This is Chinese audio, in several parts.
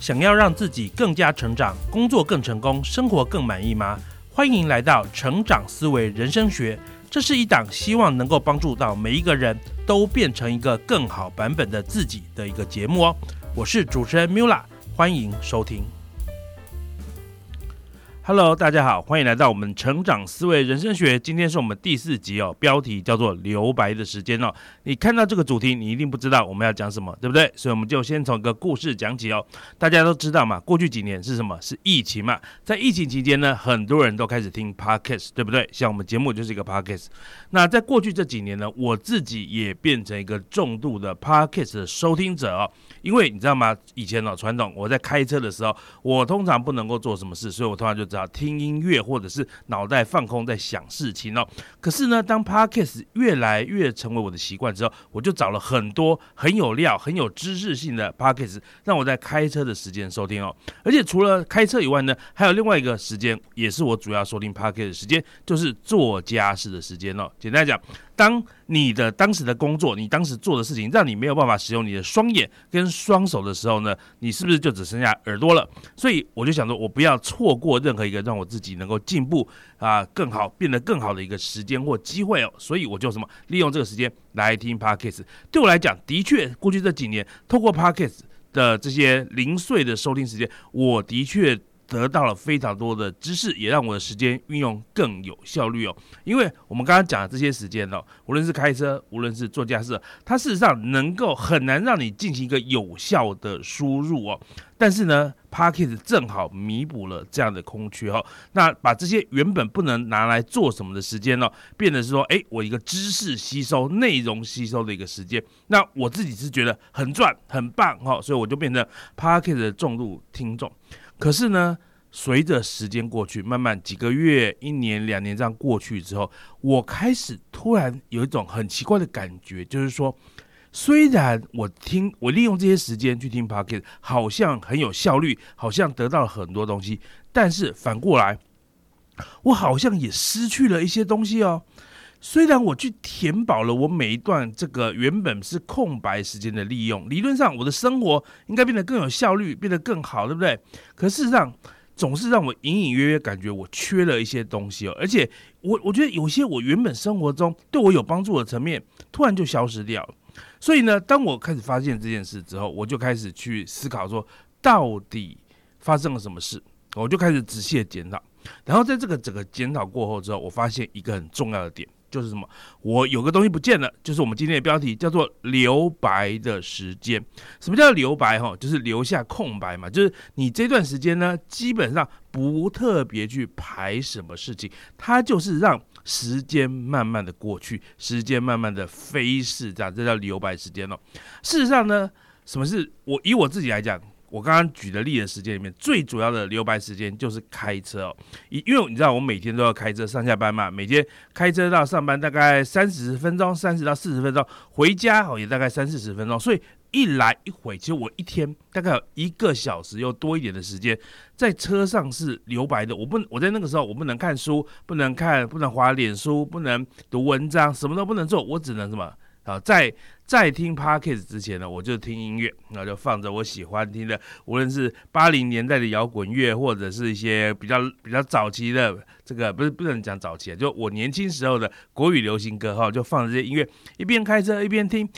想要让自己更加成长，工作更成功，生活更满意吗？欢迎来到成长思维人生学，这是一档希望能够帮助到每一个人都变成一个更好版本的自己的一个节目哦。我是主持人 Mula，欢迎收听。Hello，大家好，欢迎来到我们成长思维人生学。今天是我们第四集哦，标题叫做“留白的时间”哦。你看到这个主题，你一定不知道我们要讲什么，对不对？所以我们就先从一个故事讲起哦。大家都知道嘛，过去几年是什么？是疫情嘛。在疫情期间呢，很多人都开始听 Podcast，对不对？像我们节目就是一个 Podcast。那在过去这几年呢，我自己也变成一个重度的 Podcast 的收听者哦。因为你知道吗？以前哦，传统我在开车的时候，我通常不能够做什么事，所以我通常就知道听音乐或者是脑袋放空在想事情哦。可是呢，当 Podcast 越来越成为我的习惯之后，我就找了很多很有料、很有知识性的 Podcast，让我在开车的时间收听哦。而且除了开车以外呢，还有另外一个时间，也是我主要收听 Podcast 的时间，就是做家事的时间哦。简单讲。当你的当时的工作，你当时做的事情，让你没有办法使用你的双眼跟双手的时候呢，你是不是就只剩下耳朵了？所以我就想说，我不要错过任何一个让我自己能够进步啊、更好、变得更好的一个时间或机会哦。所以我就什么利用这个时间来听 podcast。对我来讲，的确过去这几年，透过 podcast 的这些零碎的收听时间，我的确。得到了非常多的知识，也让我的时间运用更有效率哦。因为我们刚刚讲的这些时间哦，无论是开车，无论是做家事，它事实上能够很难让你进行一个有效的输入哦。但是呢 p a r k e t 正好弥补了这样的空缺哦。那把这些原本不能拿来做什么的时间呢，变得是说，哎，我一个知识吸收、内容吸收的一个时间。那我自己是觉得很赚、很棒哈，所以我就变成 p a r k e t 的重度听众。可是呢，随着时间过去，慢慢几个月、一年、两年这样过去之后，我开始突然有一种很奇怪的感觉，就是说，虽然我听我利用这些时间去听 p o c k e t 好像很有效率，好像得到了很多东西，但是反过来，我好像也失去了一些东西哦。虽然我去填饱了我每一段这个原本是空白时间的利用，理论上我的生活应该变得更有效率，变得更好，对不对？可事实上，总是让我隐隐约约感觉我缺了一些东西哦。而且，我我觉得有些我原本生活中对我有帮助的层面，突然就消失掉了。所以呢，当我开始发现这件事之后，我就开始去思考说，到底发生了什么事？我就开始仔细的检讨。然后在这个整个检讨过后之后，我发现一个很重要的点。就是什么？我有个东西不见了，就是我们今天的标题叫做“留白的时间”。什么叫留白？哈，就是留下空白嘛。就是你这段时间呢，基本上不特别去排什么事情，它就是让时间慢慢的过去，时间慢慢的飞逝，这样这叫留白时间哦。事实上呢，什么是我以我自己来讲？我刚刚举的例的时间里面，最主要的留白时间就是开车哦。因因为你知道，我每天都要开车上下班嘛，每天开车到上班大概三十分钟，三十到四十分钟，回家哦也大概三四十分钟。所以一来一回，其实我一天大概有一个小时又多一点的时间在车上是留白的。我不，我在那个时候我不能看书，不能看，不能滑脸书，不能读文章，什么都不能做，我只能什么？啊，在在听 podcast 之前呢，我就听音乐，然后就放着我喜欢听的，无论是八零年代的摇滚乐，或者是一些比较比较早期的这个，不是不能讲早期啊，就我年轻时候的国语流行歌哈，就放这些音乐，一边开车一边听。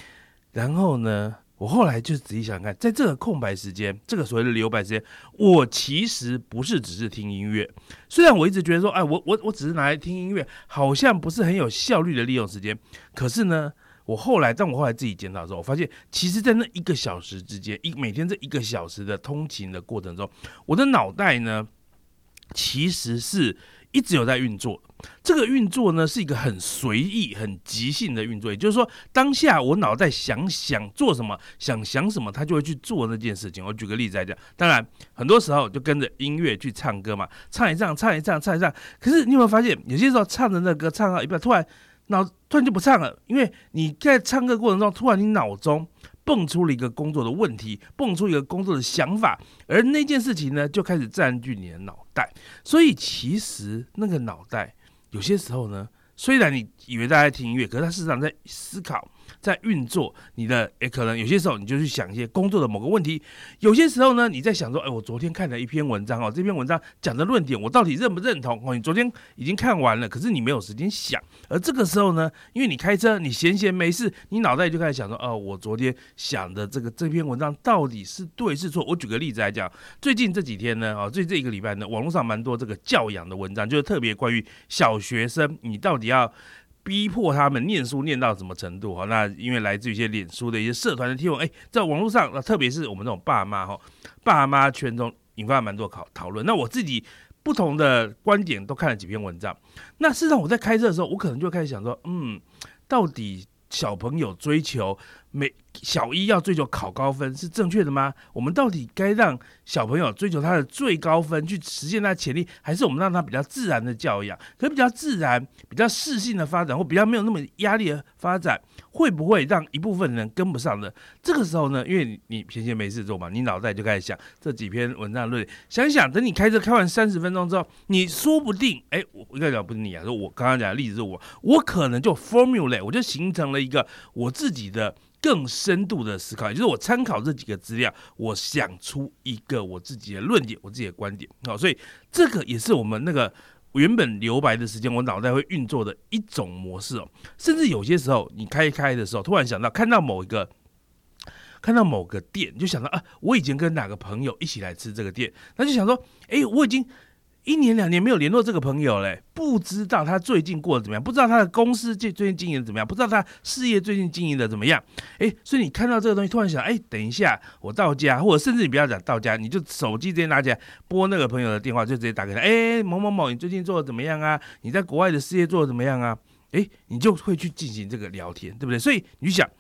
然后呢，我后来就仔细想看，在这个空白时间，这个所谓的留白时间，我其实不是只是听音乐。虽然我一直觉得说，哎，我我我只是拿来听音乐，好像不是很有效率的利用时间。可是呢。我后来，当我后来自己检讨的时候，我发现，其实，在那一个小时之间，一每天这一个小时的通勤的过程中，我的脑袋呢，其实是一直有在运作。这个运作呢，是一个很随意、很即兴的运作。也就是说，当下我脑袋想想做什么，想想什么，他就会去做那件事情。我举个例子来讲，当然，很多时候就跟着音乐去唱歌嘛，唱一唱，唱一唱，唱一唱。可是你有没有发现，有些时候唱的那歌唱到一半，突然。脑突然就不唱了，因为你在唱歌过程中，突然你脑中蹦出了一个工作的问题，蹦出一个工作的想法，而那件事情呢，就开始占据你的脑袋。所以其实那个脑袋有些时候呢，虽然你以为大家在听音乐，可是他事实上在思考，在运作你的，诶，可能有些时候你就去想一些工作的某个问题，有些时候呢，你在想说，哎，我昨天看了一篇文章哦，这篇文章讲的论点，我到底认不认同？哦，你昨天已经看完了，可是你没有时间想，而这个时候呢，因为你开车，你闲闲没事，你脑袋就开始想说，哦，我昨天想的这个这篇文章到底是对是错？我举个例子来讲，最近这几天呢，哦，最近这一个礼拜呢，网络上蛮多这个教养的文章，就是特别关于小学生，你到底要。逼迫他们念书念到什么程度？哈，那因为来自于一些脸书的一些社团的提问，哎，在网络上，那特别是我们这种爸妈哈，爸妈圈中引发蛮多讨讨论。那我自己不同的观点都看了几篇文章。那事实上我在开车的时候，我可能就开始想说，嗯，到底小朋友追求每小一要追求考高分是正确的吗？我们到底该让小朋友追求他的最高分，去实现他的潜力，还是我们让他比较自然的教养，可比较自然、比较适性的发展，或比较没有那么压力的发展，会不会让一部分人跟不上呢？这个时候呢，因为你闲闲没事做嘛，你脑袋就开始想这几篇文章论，想想等你开车开完三十分钟之后，你说不定，哎，我应该讲不是你啊，说我刚刚讲的例子是我，我可能就 formula，我就形成了一个我自己的。更深度的思考，就是我参考这几个资料，我想出一个我自己的论点，我自己的观点。好，所以这个也是我们那个原本留白的时间，我脑袋会运作的一种模式哦。甚至有些时候，你开一开的时候，突然想到看到某一个，看到某个店，就想到啊，我以前跟哪个朋友一起来吃这个店，那就想说，哎，我已经。一年两年没有联络这个朋友嘞，不知道他最近过得怎么样，不知道他的公司最最近经营怎么样，不知道他事业最近经营的怎么样。哎，所以你看到这个东西，突然想，哎，等一下我到家，或者甚至你不要讲到家，你就手机直接拿起来拨那个朋友的电话，就直接打给他。哎，某某某，你最近做的怎么样啊？你在国外的事业做的怎么样啊？哎，你就会去进行这个聊天，对不对？所以你想，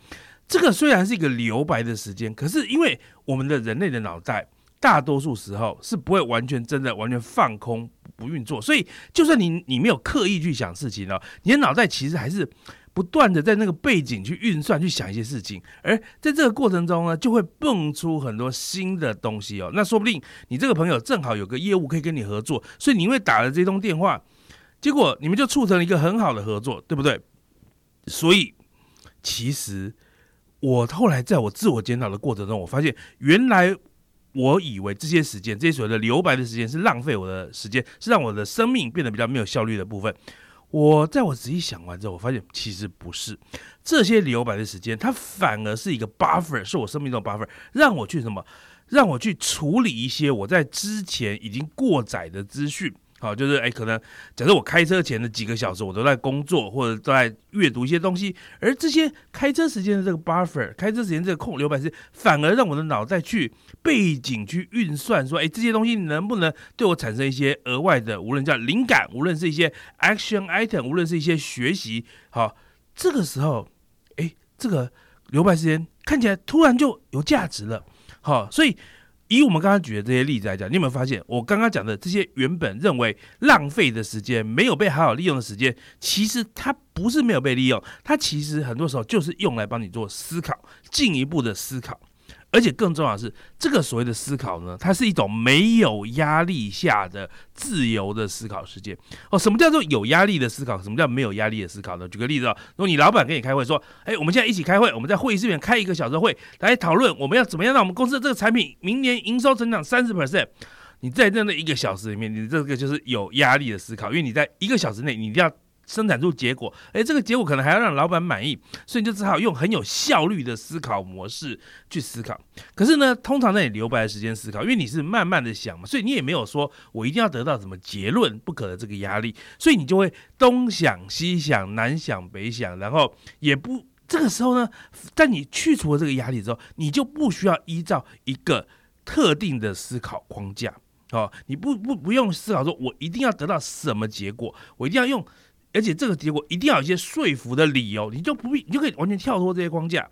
这个虽然是一个留白的时间，可是因为我们的人类的脑袋。大多数时候是不会完全真的完全放空不运作，所以就算你你没有刻意去想事情呢，你的脑袋其实还是不断的在那个背景去运算去想一些事情，而在这个过程中呢，就会蹦出很多新的东西哦。那说不定你这个朋友正好有个业务可以跟你合作，所以你因为打了这通电话，结果你们就促成了一个很好的合作，对不对？所以其实我后来在我自我检讨的过程中，我发现原来。我以为这些时间，这些所谓的留白的时间是浪费我的时间，是让我的生命变得比较没有效率的部分。我在我仔细想完之后，我发现其实不是这些留白的时间，它反而是一个 buffer，是我生命中的 buffer，让我去什么，让我去处理一些我在之前已经过载的资讯。好，就是哎，可能假设我开车前的几个小时，我都在工作或者都在阅读一些东西，而这些开车时间的这个 buffer，开车时间这个空留白时间，反而让我的脑袋去背景去运算，说，哎，这些东西能不能对我产生一些额外的，无论叫灵感，无论是一些 action item，无论是一些学习，好，这个时候，哎，这个留白时间看起来突然就有价值了，好，所以。以我们刚刚举的这些例子来讲，你有没有发现，我刚刚讲的这些原本认为浪费的时间、没有被好好利用的时间，其实它不是没有被利用，它其实很多时候就是用来帮你做思考、进一步的思考。而且更重要的是，这个所谓的思考呢，它是一种没有压力下的自由的思考世界。哦，什么叫做有压力的思考？什么叫没有压力的思考呢？举个例子哦，如果你老板跟你开会说，哎，我们现在一起开会，我们在会议室里面开一个小时会来讨论，我们要怎么样让我们公司的这个产品明年营收增长三十 percent。你在这那一个小时里面，你这个就是有压力的思考，因为你在一个小时内，你一定要。生产出结果，哎，这个结果可能还要让老板满意，所以你就只好用很有效率的思考模式去思考。可是呢，通常在你留白的时间思考，因为你是慢慢的想嘛，所以你也没有说我一定要得到什么结论不可的这个压力，所以你就会东想西想，南想北想，然后也不这个时候呢，在你去除了这个压力之后，你就不需要依照一个特定的思考框架，哦，你不不不用思考说我一定要得到什么结果，我一定要用。而且这个结果一定要有一些说服的理由，你就不必，你就可以完全跳脱这些框架，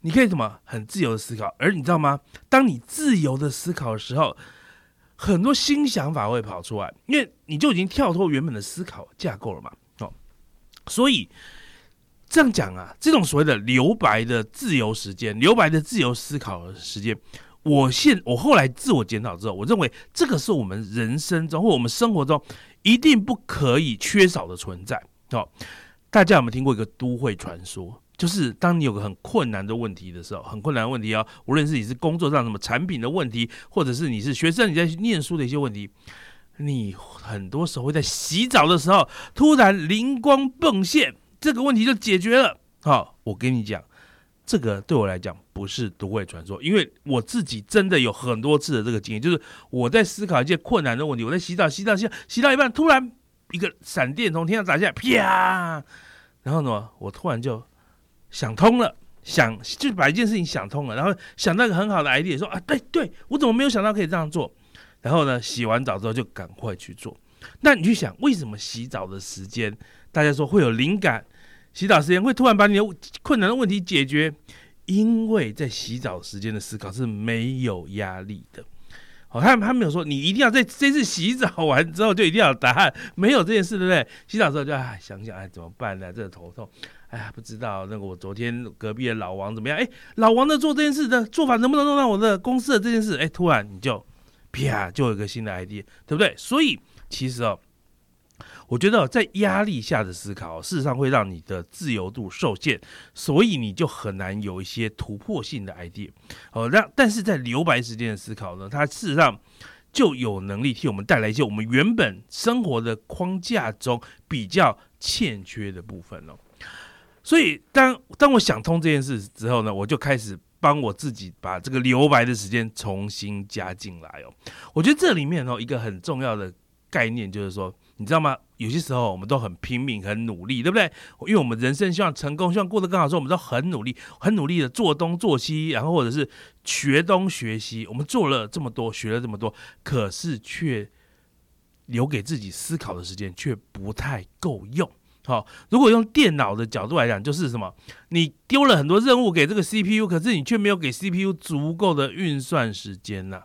你可以什么很自由的思考。而你知道吗？当你自由的思考的时候，很多新想法会跑出来，因为你就已经跳脱原本的思考架构了嘛。哦，所以这样讲啊，这种所谓的留白的自由时间，留白的自由思考的时间，我现我后来自我检讨之后，我认为这个是我们人生中或我们生活中。一定不可以缺少的存在哦！大家有没有听过一个都会传说？就是当你有个很困难的问题的时候，很困难的问题哦，无论是你是工作上什么产品的问题，或者是你是学生你在念书的一些问题，你很多时候会在洗澡的时候突然灵光迸现，这个问题就解决了。好，我跟你讲，这个对我来讲不是都会传说，因为我自己真的有很多次的这个经验，就是我在思考一件困难的问题，我在洗澡洗澡洗洗到一半，突然一个闪电从天上砸下来，啪，然后呢，我突然就。想通了，想就把一件事情想通了，然后想到一个很好的 idea，说啊，对对，我怎么没有想到可以这样做？然后呢，洗完澡之后就赶快去做。那你去想，为什么洗澡的时间，大家说会有灵感？洗澡时间会突然把你的困难的问题解决？因为在洗澡时间的思考是没有压力的。好，他他没有说你一定要在这次洗澡完之后就一定要有答案，没有这件事，对不对？洗澡之后就啊想想，哎，怎么办呢？这个头痛。哎呀，不知道那个我昨天隔壁的老王怎么样？哎，老王在做这件事的做法能不能弄到我的公司的这件事？哎，突然你就啪就有一个新的 idea，对不对？所以其实哦，我觉得在压力下的思考，事实上会让你的自由度受限，所以你就很难有一些突破性的 idea。哦，让但是在留白时间的思考呢，它事实上就有能力替我们带来一些我们原本生活的框架中比较欠缺的部分哦。所以，当当我想通这件事之后呢，我就开始帮我自己把这个留白的时间重新加进来哦。我觉得这里面哦，一个很重要的概念就是说，你知道吗？有些时候我们都很拼命、很努力，对不对？因为我们人生希望成功、希望过得更好，所以我们都很努力、很努力的做东做西，然后或者是学东学西。我们做了这么多，学了这么多，可是却留给自己思考的时间却不太够用。好，如果用电脑的角度来讲，就是什么？你丢了很多任务给这个 CPU，可是你却没有给 CPU 足够的运算时间呐。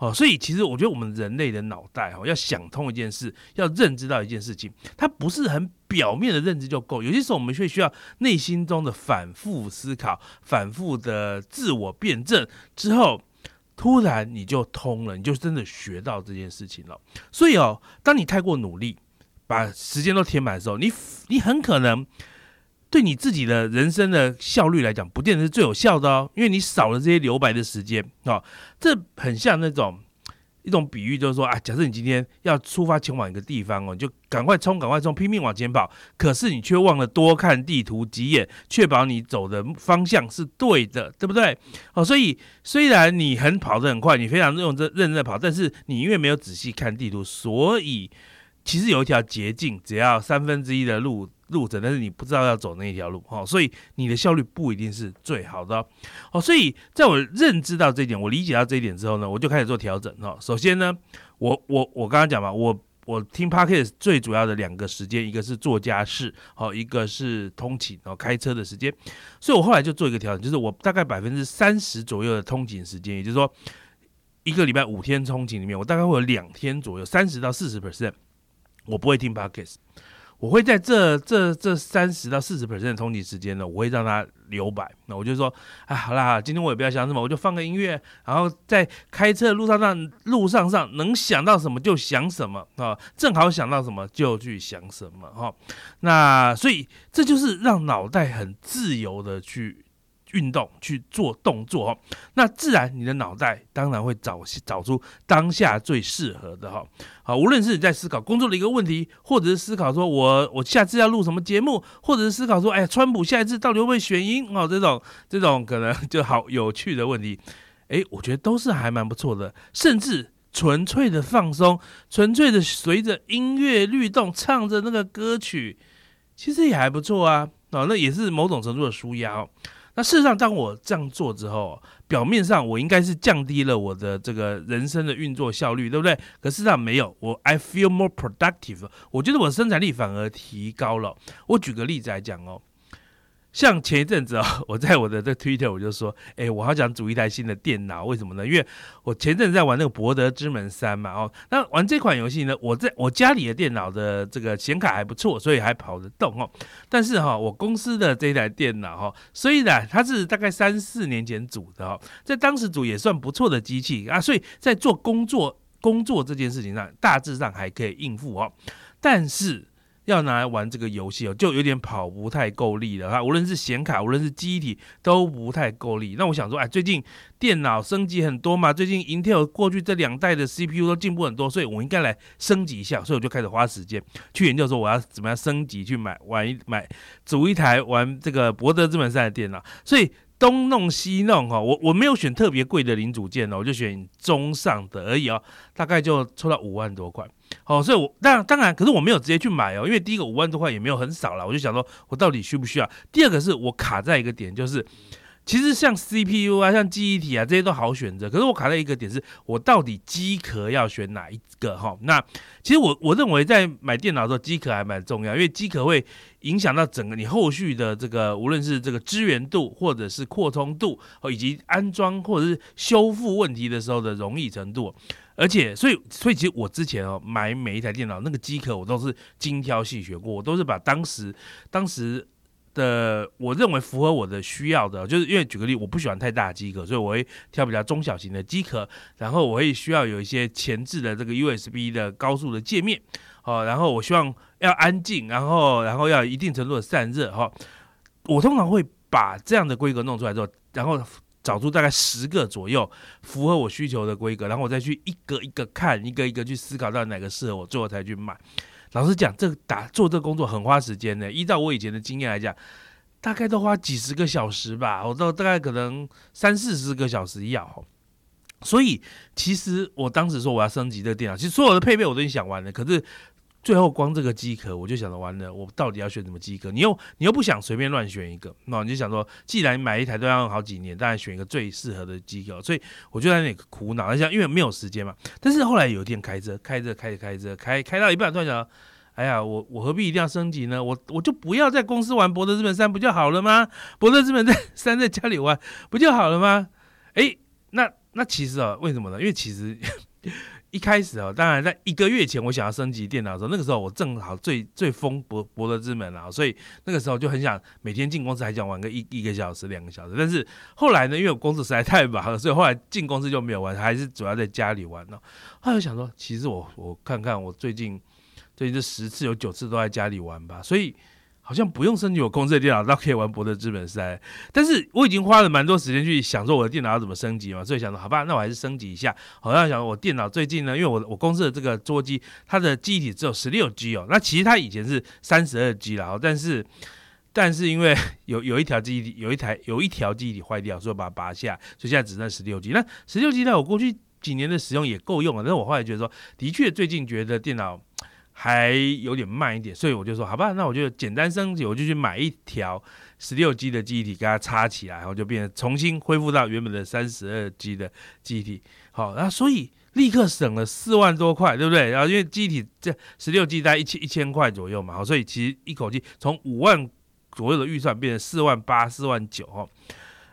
哦，所以其实我觉得我们人类的脑袋哈，要想通一件事，要认知到一件事情，它不是很表面的认知就够。有些时候我们却需要内心中的反复思考、反复的自我辩证之后，突然你就通了，你就真的学到这件事情了。所以哦，当你太过努力。把时间都填满的时候，你你很可能对你自己的人生的效率来讲，不见得是最有效的哦，因为你少了这些留白的时间啊。这很像那种一种比喻，就是说啊，假设你今天要出发前往一个地方哦，你就赶快冲，赶快冲，拼命往前跑，可是你却忘了多看地图几眼，确保你走的方向是对的，对不对？哦，所以虽然你很跑得很快，你非常认真认真的跑，但是你因为没有仔细看地图，所以。其实有一条捷径，只要三分之一的路路程，但是你不知道要走那一条路，哈，所以你的效率不一定是最好的，哦，所以在我认知到这一点，我理解到这一点之后呢，我就开始做调整，哈。首先呢，我我我刚刚讲嘛，我我听 podcast 最主要的两个时间，一个是做家事，好，一个是通勤，然后开车的时间，所以我后来就做一个调整，就是我大概百分之三十左右的通勤时间，也就是说一个礼拜五天通勤里面，我大概会有两天左右，三十到四十 percent。我不会听 podcast，我会在这这这三十到四十 percent 的通勤时间呢，我会让它留白。那我就说，啊，好啦，今天我也不要想什么，我就放个音乐，然后在开车路上上路上上能想到什么就想什么啊，正好想到什么就去想什么哈。那所以这就是让脑袋很自由的去。运动去做动作哦，那自然你的脑袋当然会找找出当下最适合的哈。好，无论是你在思考工作的一个问题，或者是思考说我我下次要录什么节目，或者是思考说，哎，川普下一次到底会不会选赢哦？这种这种可能就好有趣的问题，哎，我觉得都是还蛮不错的。甚至纯粹的放松，纯粹的随着音乐律动，唱着那个歌曲，其实也还不错啊。哦，那也是某种程度的舒压哦。那事实上，当我这样做之后，表面上我应该是降低了我的这个人生的运作效率，对不对？可事实上没有，我 I feel more productive，我觉得我的生产力反而提高了。我举个例子来讲哦。像前一阵子啊，我在我的这 Twitter 我就说，哎，我好想组一台新的电脑，为什么呢？因为我前阵子在玩那个《博德之门三》嘛，哦，那玩这款游戏呢，我在我家里的电脑的这个显卡还不错，所以还跑得动哦。但是哈，我公司的这台电脑哈，虽然它是大概三四年前组的哦，在当时组也算不错的机器啊，所以在做工作工作这件事情上，大致上还可以应付哦。但是要拿来玩这个游戏哦，就有点跑不太够力了哈。无论是显卡，无论是记忆体都不太够力。那我想说，哎，最近电脑升级很多嘛，最近 Intel 过去这两代的 CPU 都进步很多，所以我应该来升级一下。所以我就开始花时间去研究说，我要怎么样升级，去买玩一买组一台玩这个博德资本赛的电脑。所以。东弄西弄哈，我我没有选特别贵的零组件哦，我就选中上的而已哦，大概就抽到五万多块，好，所以我当当然，可是我没有直接去买哦，因为第一个五万多块也没有很少了，我就想说我到底需不需要？第二个是我卡在一个点，就是。其实像 CPU 啊，像记忆体啊，这些都好选择。可是我卡在一个点，是我到底机壳要选哪一个？哈，那其实我我认为在买电脑的时候，机壳还蛮重要，因为机壳会影响到整个你后续的这个，无论是这个支援度，或者是扩充度，以及安装或者是修复问题的时候的容易程度。而且，所以所以其实我之前哦买每一台电脑那个机壳，我都是精挑细选过，我都是把当时当时。的，我认为符合我的需要的，就是因为举个例，我不喜欢太大的机壳，所以我会挑比较中小型的机壳，然后我会需要有一些前置的这个 USB 的高速的界面，哦，然后我希望要安静，然后然后要一定程度的散热，哈，我通常会把这样的规格弄出来之后，然后找出大概十个左右符合我需求的规格，然后我再去一个一个看，一个一个去思考到哪个适合我，最后才去买。老实讲，这打做这工作很花时间的。依照我以前的经验来讲，大概都花几十个小时吧，我到大概可能三四十个小时要。所以，其实我当时说我要升级这个电脑，其实所有的配备我都已经想完了，可是。最后光这个机壳，我就想着完了，我到底要选什么机壳？你又你又不想随便乱选一个，那你就想说，既然买一台都要用好几年，当然选一个最适合的机壳。所以我就在那里苦恼，想因为没有时间嘛。但是后来有一天开车，开着开着开着开开到一半，突然想到，哎呀，我我何必一定要升级呢？我我就不要在公司玩《博德之门三》不就好了吗？《博德之门三》在家里玩不就好了吗？哎，那那其实啊，为什么呢？因为其实。一开始哦，当然在一个月前我想要升级电脑的时候，那个时候我正好最最疯博博德之门啊，所以那个时候就很想每天进公司还想玩个一一个小时两个小时。但是后来呢，因为我公司实在太忙了，所以后来进公司就没有玩，还是主要在家里玩了。后来想说，其实我我看看我最近最近这十次有九次都在家里玩吧，所以。好像不用升级我公司的电脑，倒可以玩博德资本赛。但是我已经花了蛮多时间去想说我的电脑要怎么升级嘛，所以想说好吧，那我还是升级一下。好像想我电脑最近呢，因为我我公司的这个桌机，它的记忆体只有十六 G 哦，那其实它以前是三十二 G 了，但是但是因为有有一条记忆体有一台有一条记忆体坏掉，所以把它拔下，所以现在只剩十六 G。那十六 G 呢，我过去几年的使用也够用了，但是我后来觉得说，的确最近觉得电脑。还有点慢一点，所以我就说好吧，那我就简单升级，我就去买一条十六 G 的记忆体，给它插起来，然后就变成重新恢复到原本的三十二 G 的记忆体。好，那所以立刻省了四万多块，对不对？然后因为记忆体这十六 G 在一千一千块左右嘛，好，所以其实一口气从五万左右的预算变成四万八、四万九哦。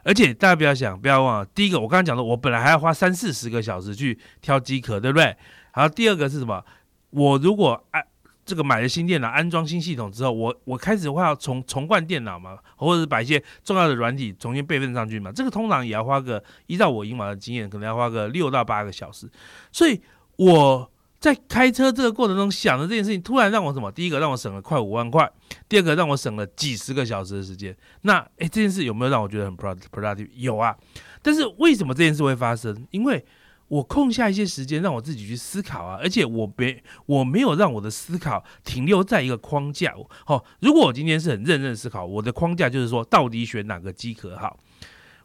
而且大家不要想，不要忘了，第一个我刚刚讲的，我本来还要花三四十个小时去挑机壳，对不对？然后第二个是什么？我如果安这个买了新电脑，安装新系统之后，我我开始会要重重灌电脑嘛，或者是把一些重要的软体重新备份上去嘛，这个通常也要花个依照我以往的经验，可能要花个六到八个小时。所以我在开车这个过程中想的这件事情，突然让我什么？第一个让我省了快五万块，第二个让我省了几十个小时的时间。那诶，这件事有没有让我觉得很 productive？有啊。但是为什么这件事会发生？因为我空下一些时间让我自己去思考啊，而且我没我没有让我的思考停留在一个框架。好，如果我今天是很认真思考，我的框架就是说，到底选哪个机壳好，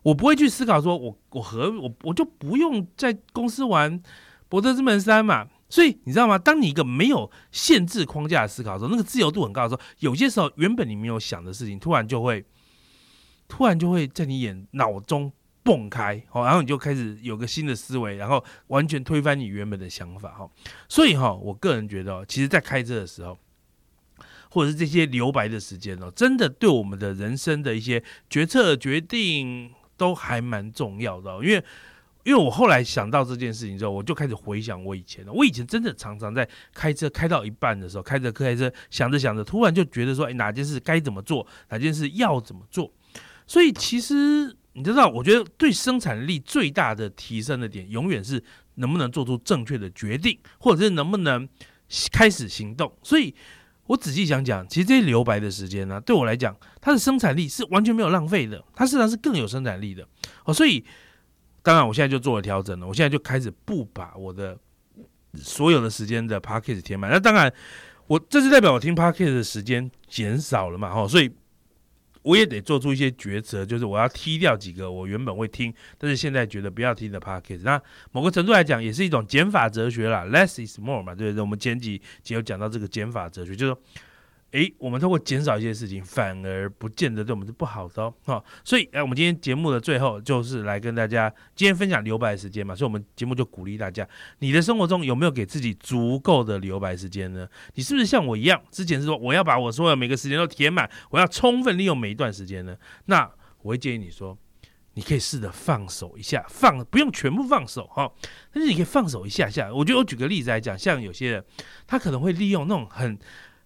我不会去思考说，我我和我我就不用在公司玩《博德之门三》嘛。所以你知道吗？当你一个没有限制框架的思考的时候，那个自由度很高的时候，有些时候原本你没有想的事情，突然就会突然就会在你眼脑中。蹦开，哦，然后你就开始有个新的思维，然后完全推翻你原本的想法，哈。所以哈，我个人觉得，其实，在开车的时候，或者是这些留白的时间哦，真的对我们的人生的一些决策决定都还蛮重要的。因为，因为我后来想到这件事情之后，我就开始回想我以前了。我以前真的常常在开车开到一半的时候，开着开车想着想着，突然就觉得说，哎，哪件事该怎么做，哪件事要怎么做。所以其实。你知道，我觉得对生产力最大的提升的点，永远是能不能做出正确的决定，或者是能不能开始行动。所以，我仔细想讲，其实这些留白的时间呢，对我来讲，它的生产力是完全没有浪费的，它事实上是更有生产力的。哦，所以当然我现在就做了调整了，我现在就开始不把我的所有的时间的 p a c k a g 填满。那当然，我这是代表我听 p a c k a g 的时间减少了嘛？哈，所以。我也得做出一些抉择，就是我要踢掉几个我原本会听，但是现在觉得不要听的 podcast。那某个程度来讲，也是一种减法哲学啦，less is more 嘛，对不对？我们前几集有讲到这个减法哲学，就是说。诶，我们通过减少一些事情，反而不见得对我们是不好的哦。所以，哎，我们今天节目的最后就是来跟大家今天分享留白时间嘛。所以，我们节目就鼓励大家，你的生活中有没有给自己足够的留白时间呢？你是不是像我一样，之前是说我要把我所有每个时间都填满，我要充分利用每一段时间呢？那我会建议你说，你可以试着放手一下，放不用全部放手哈，但是你可以放手一下下。我觉得我举个例子来讲，像有些人他可能会利用那种很。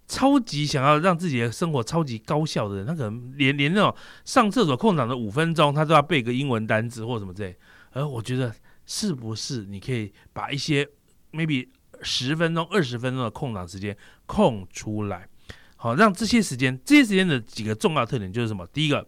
超级想要让自己的生活超级高效的人，他可能连连那种上厕所空档的五分钟，他都要背个英文单词或什么之类。而我觉得，是不是你可以把一些 maybe 十分钟、二十分钟的空档时间空出来，好让这些时间，这些时间的几个重要特点就是什么？第一个。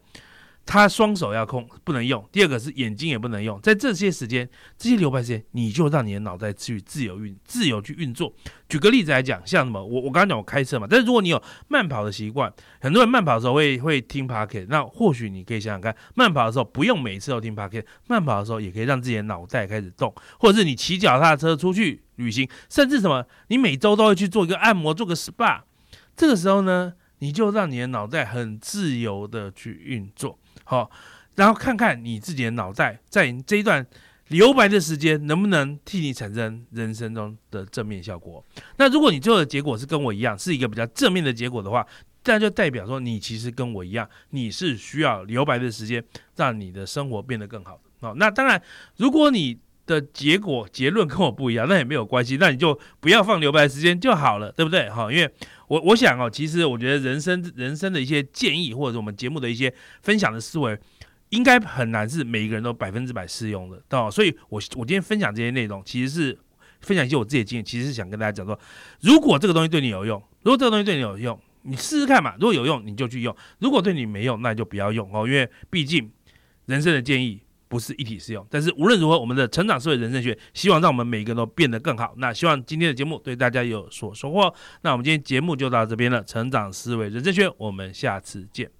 他双手要空，不能用。第二个是眼睛也不能用。在这些时间，这些留白时间，你就让你的脑袋去自由运、自由去运作。举个例子来讲，像什么？我我刚刚讲我开车嘛，但是如果你有慢跑的习惯，很多人慢跑的时候会会听 p o c k e t 那或许你可以想想看，慢跑的时候不用每次都听 p o c k e t 慢跑的时候也可以让自己的脑袋开始动，或者是你骑脚踏车出去旅行，甚至什么，你每周都会去做一个按摩，做个 SPA，这个时候呢，你就让你的脑袋很自由的去运作。好，然后看看你自己的脑袋在这一段留白的时间，能不能替你产生人生中的正面效果。那如果你最后的结果是跟我一样，是一个比较正面的结果的话，那就代表说你其实跟我一样，你是需要留白的时间，让你的生活变得更好的。好，那当然，如果你的结果结论跟我不一样，那也没有关系，那你就不要放留白时间就好了，对不对？哈，因为。我我想哦，其实我觉得人生人生的一些建议，或者我们节目的一些分享的思维，应该很难是每一个人都百分之百适用的，哦。所以，我我今天分享这些内容，其实是分享一些我自己的经验，其实是想跟大家讲说，如果这个东西对你有用，如果这个东西对你有用，你试试看嘛。如果有用，你就去用；如果对你没用，那就不要用哦。因为毕竟人生的建议。不是一体适用，但是无论如何，我们的成长思维人生学希望让我们每一个人都变得更好。那希望今天的节目对大家有所收获。那我们今天节目就到这边了，成长思维人生学，我们下次见。